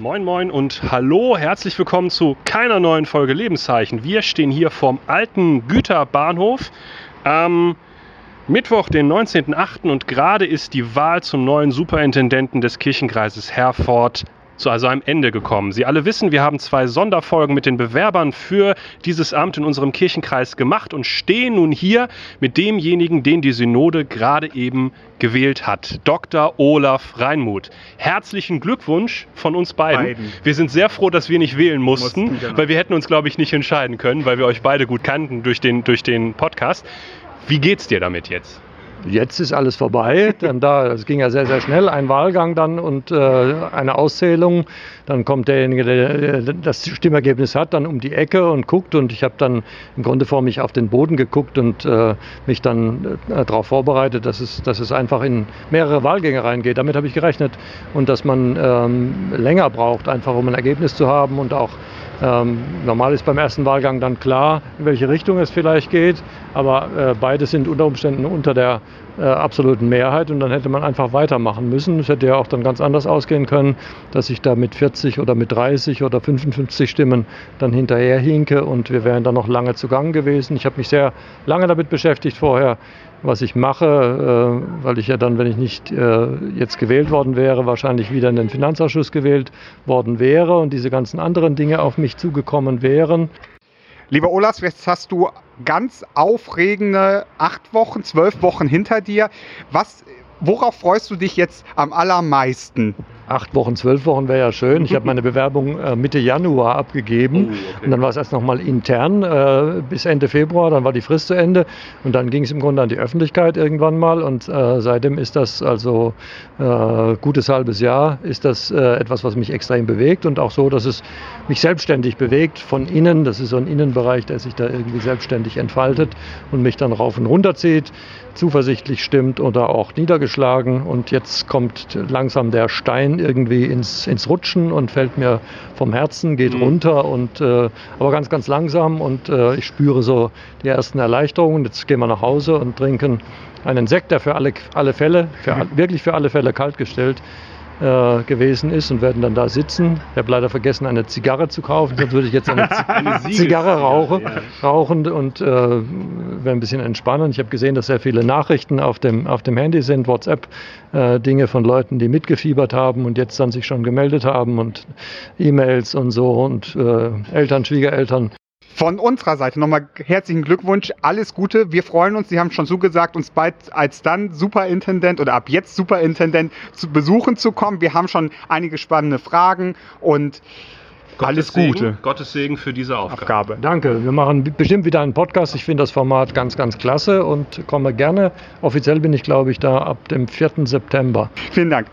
Moin Moin und hallo, herzlich willkommen zu keiner neuen Folge Lebenszeichen. Wir stehen hier vorm alten Güterbahnhof am Mittwoch, den 19.08. und gerade ist die Wahl zum neuen Superintendenten des Kirchenkreises Herford zu also einem Ende gekommen. Sie alle wissen, wir haben zwei Sonderfolgen mit den Bewerbern für dieses Amt in unserem Kirchenkreis gemacht und stehen nun hier mit demjenigen, den die Synode gerade eben gewählt hat, Dr. Olaf Reinmuth. Herzlichen Glückwunsch von uns beiden. beiden. Wir sind sehr froh, dass wir nicht wählen mussten, mussten genau. weil wir hätten uns, glaube ich, nicht entscheiden können, weil wir euch beide gut kannten durch den, durch den Podcast. Wie geht's dir damit jetzt? Jetzt ist alles vorbei. Dann da, es ging ja sehr, sehr schnell, ein Wahlgang dann und äh, eine Auszählung. Dann kommt derjenige, der das Stimmergebnis hat, dann um die Ecke und guckt. Und ich habe dann im Grunde vor mich auf den Boden geguckt und äh, mich dann äh, darauf vorbereitet, dass es, dass es einfach in mehrere Wahlgänge reingeht. Damit habe ich gerechnet. Und dass man ähm, länger braucht, einfach um ein Ergebnis zu haben und auch ähm, normal ist beim ersten Wahlgang dann klar, in welche Richtung es vielleicht geht, aber äh, beide sind unter Umständen unter der äh, absoluten Mehrheit und dann hätte man einfach weitermachen müssen. Es hätte ja auch dann ganz anders ausgehen können, dass ich da mit 40 oder mit 30 oder 55 Stimmen dann hinterher hinke und wir wären dann noch lange zugange gewesen. Ich habe mich sehr lange damit beschäftigt vorher, was ich mache, äh, weil ich ja dann, wenn ich nicht äh, jetzt gewählt worden wäre, wahrscheinlich wieder in den Finanzausschuss gewählt worden wäre und diese ganzen anderen Dinge auf mich zugekommen wären. Lieber Olaf, jetzt hast du ganz aufregende acht Wochen, zwölf Wochen hinter dir. Was, worauf freust du dich jetzt am allermeisten? Acht Wochen, zwölf Wochen wäre ja schön. Ich habe meine Bewerbung äh, Mitte Januar abgegeben oh, okay. und dann war es erst nochmal intern äh, bis Ende Februar, dann war die Frist zu Ende und dann ging es im Grunde an die Öffentlichkeit irgendwann mal und äh, seitdem ist das also äh, gutes halbes Jahr, ist das äh, etwas, was mich extrem bewegt und auch so, dass es mich selbstständig bewegt von innen. Das ist so ein Innenbereich, der sich da irgendwie selbstständig entfaltet und mich dann rauf und runter zieht zuversichtlich stimmt oder auch niedergeschlagen. Und jetzt kommt langsam der Stein irgendwie ins, ins Rutschen und fällt mir vom Herzen, geht mhm. runter und äh, aber ganz, ganz langsam. Und äh, ich spüre so die ersten Erleichterungen. Jetzt gehen wir nach Hause und trinken einen Sekt, der für alle, alle Fälle, für, mhm. wirklich für alle Fälle kalt gestellt äh, gewesen ist und werden dann da sitzen. Ich habe leider vergessen, eine Zigarre zu kaufen, sonst würde ich jetzt eine, eine Zigarre rauche, ja. rauchen und äh, werde ein bisschen entspannen. Ich habe gesehen, dass sehr viele Nachrichten auf dem, auf dem Handy sind, WhatsApp-Dinge äh, von Leuten, die mitgefiebert haben und jetzt dann sich schon gemeldet haben und E-Mails und so und äh, Eltern, Schwiegereltern von unserer Seite nochmal herzlichen Glückwunsch, alles Gute. Wir freuen uns, Sie haben schon zugesagt, uns bald als dann Superintendent oder ab jetzt Superintendent zu besuchen zu kommen. Wir haben schon einige spannende Fragen und Gottes alles Gute. Segen, Gottes Segen für diese Aufgabe. Aufgabe. Danke. Wir machen bestimmt wieder einen Podcast. Ich finde das Format ganz, ganz klasse und komme gerne. Offiziell bin ich, glaube ich, da ab dem 4. September. Vielen Dank.